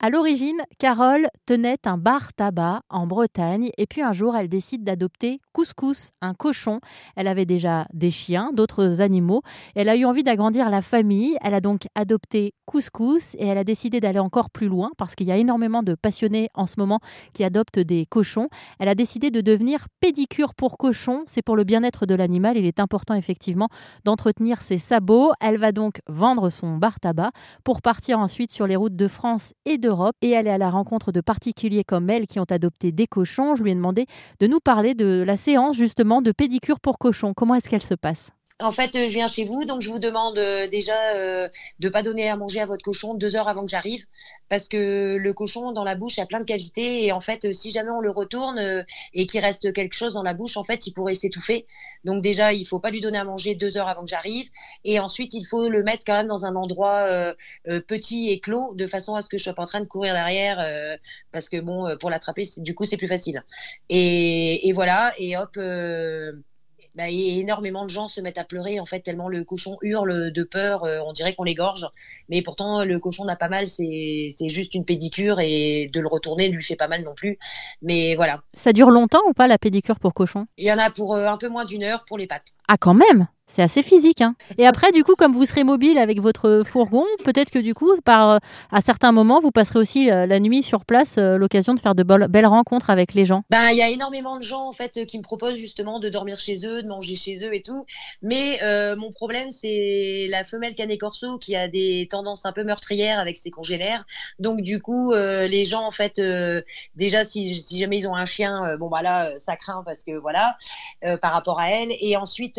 À l'origine, Carole tenait un bar tabac en Bretagne et puis un jour elle décide d'adopter Couscous, un cochon. Elle avait déjà des chiens, d'autres animaux. Elle a eu envie d'agrandir la famille. Elle a donc adopté Couscous et elle a décidé d'aller encore plus loin parce qu'il y a énormément de passionnés en ce moment qui adoptent des cochons. Elle a décidé de devenir pédicure pour cochon. C'est pour le bien-être de l'animal. Il est important effectivement d'entretenir ses sabots. Elle va donc vendre son bar tabac pour partir ensuite sur les routes de France et de et elle est à la rencontre de particuliers comme elle qui ont adopté des cochons. Je lui ai demandé de nous parler de la séance justement de pédicure pour cochons. Comment est-ce qu'elle se passe? En fait, euh, je viens chez vous, donc je vous demande euh, déjà euh, de ne pas donner à manger à votre cochon deux heures avant que j'arrive, parce que le cochon dans la bouche a plein de cavités et en fait, si jamais on le retourne et qu'il reste quelque chose dans la bouche, en fait, il pourrait s'étouffer. Donc déjà, il faut pas lui donner à manger deux heures avant que j'arrive, et ensuite, il faut le mettre quand même dans un endroit petit et clos, de façon à ce que je sois pas en train de courir derrière, parce que bon, pour l'attraper, du coup, c'est plus facile. Et, et, voilà, et hop bah, énormément de gens se mettent à pleurer en fait tellement le cochon hurle de peur, euh, on dirait qu'on l'égorge. Mais pourtant le cochon n'a pas mal, c'est juste une pédicure et de le retourner ne lui fait pas mal non plus. Mais voilà. Ça dure longtemps ou pas la pédicure pour cochon? Il y en a pour euh, un peu moins d'une heure pour les pattes. Ah quand même c'est assez physique. Hein. Et après, du coup, comme vous serez mobile avec votre fourgon, peut-être que du coup, par, euh, à certains moments, vous passerez aussi euh, la nuit sur place, euh, l'occasion de faire de belles rencontres avec les gens. Ben, il y a énormément de gens en fait qui me proposent justement de dormir chez eux, de manger chez eux et tout. Mais mon problème, c'est la femelle canet corso qui a des tendances un peu meurtrières avec ses congénères. Donc du coup, les gens en fait, déjà si, jamais ils ont un chien, bon bah là, ça craint parce que voilà, par rapport à elle. Et ensuite,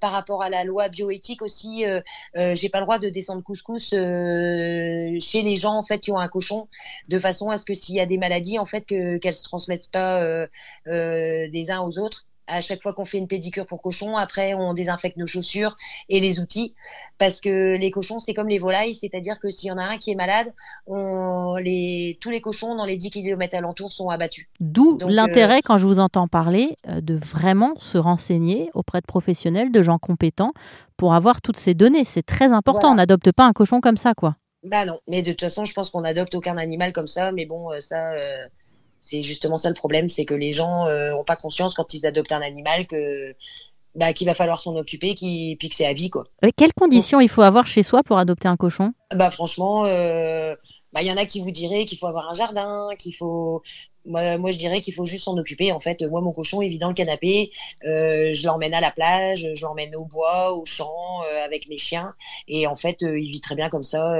par rapport à la loi bioéthique aussi, euh, euh, j'ai pas le droit de descendre couscous euh, chez les gens en fait qui ont un cochon, de façon à ce que s'il y a des maladies en fait que qu'elles se transmettent pas des uns aux autres à chaque fois qu'on fait une pédicure pour cochon, après on désinfecte nos chaussures et les outils parce que les cochons c'est comme les volailles, c'est-à-dire que s'il y en a un qui est malade, on, les, tous les cochons dans les 10 km alentours sont abattus. D'où l'intérêt, euh, quand je vous entends parler, euh, de vraiment se renseigner auprès de professionnels, de gens compétents pour avoir toutes ces données. C'est très important. On n'adopte pas un cochon comme ça, quoi. Bah non, mais de toute façon, je pense qu'on n'adopte aucun animal comme ça, mais bon, euh, ça. C'est justement ça le problème, c'est que les gens n'ont euh, pas conscience quand ils adoptent un animal que bah, qu'il va falloir s'en occuper, qui puis que c'est à vie quoi. quelles conditions il faut avoir chez soi pour adopter un cochon? Bah franchement, euh, bah, il y en a qui vous diraient qu'il faut avoir un jardin, qu'il faut moi, moi, je dirais qu'il faut juste s'en occuper. En fait, moi, mon cochon, il vit dans le canapé. Euh, je l'emmène à la plage, je l'emmène au bois, au champ, avec mes chiens. Et en fait, il vit très bien comme ça.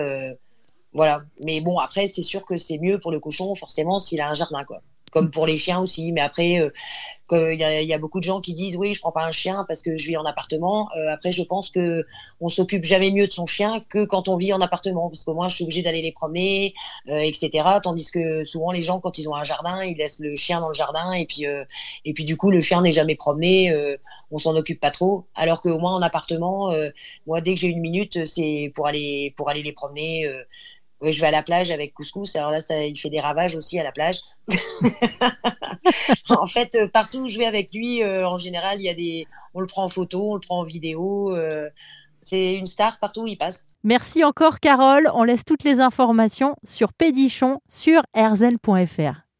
Voilà. Mais bon, après, c'est sûr que c'est mieux pour le cochon, forcément, s'il a un jardin, quoi. Comme pour les chiens aussi. Mais après, euh, il y, a beaucoup de gens qui disent oui, je prends pas un chien parce que je vis en appartement. Euh, après, je pense que on s'occupe jamais mieux de son chien que quand on vit en appartement, parce que moi, je suis obligée d'aller les promener, euh, etc. Tandis que souvent, les gens, quand ils ont un jardin, ils laissent le chien dans le jardin et puis et puis du coup, le chien n'est jamais promené. on s'en occupe pas trop. Alors qu'au moins en appartement, moi, dès que j'ai une minute, c'est pour aller pour aller les promener oui, je vais à la plage avec couscous. Alors là, ça, il fait des ravages aussi à la plage. en fait, euh, partout où je vais avec lui, euh, en général, il y a des, on le prend en photo, on le prend en vidéo. Euh, c'est une star partout où il passe. Merci encore, Carole. On laisse toutes les informations sur Pédichon sur rzn.fr.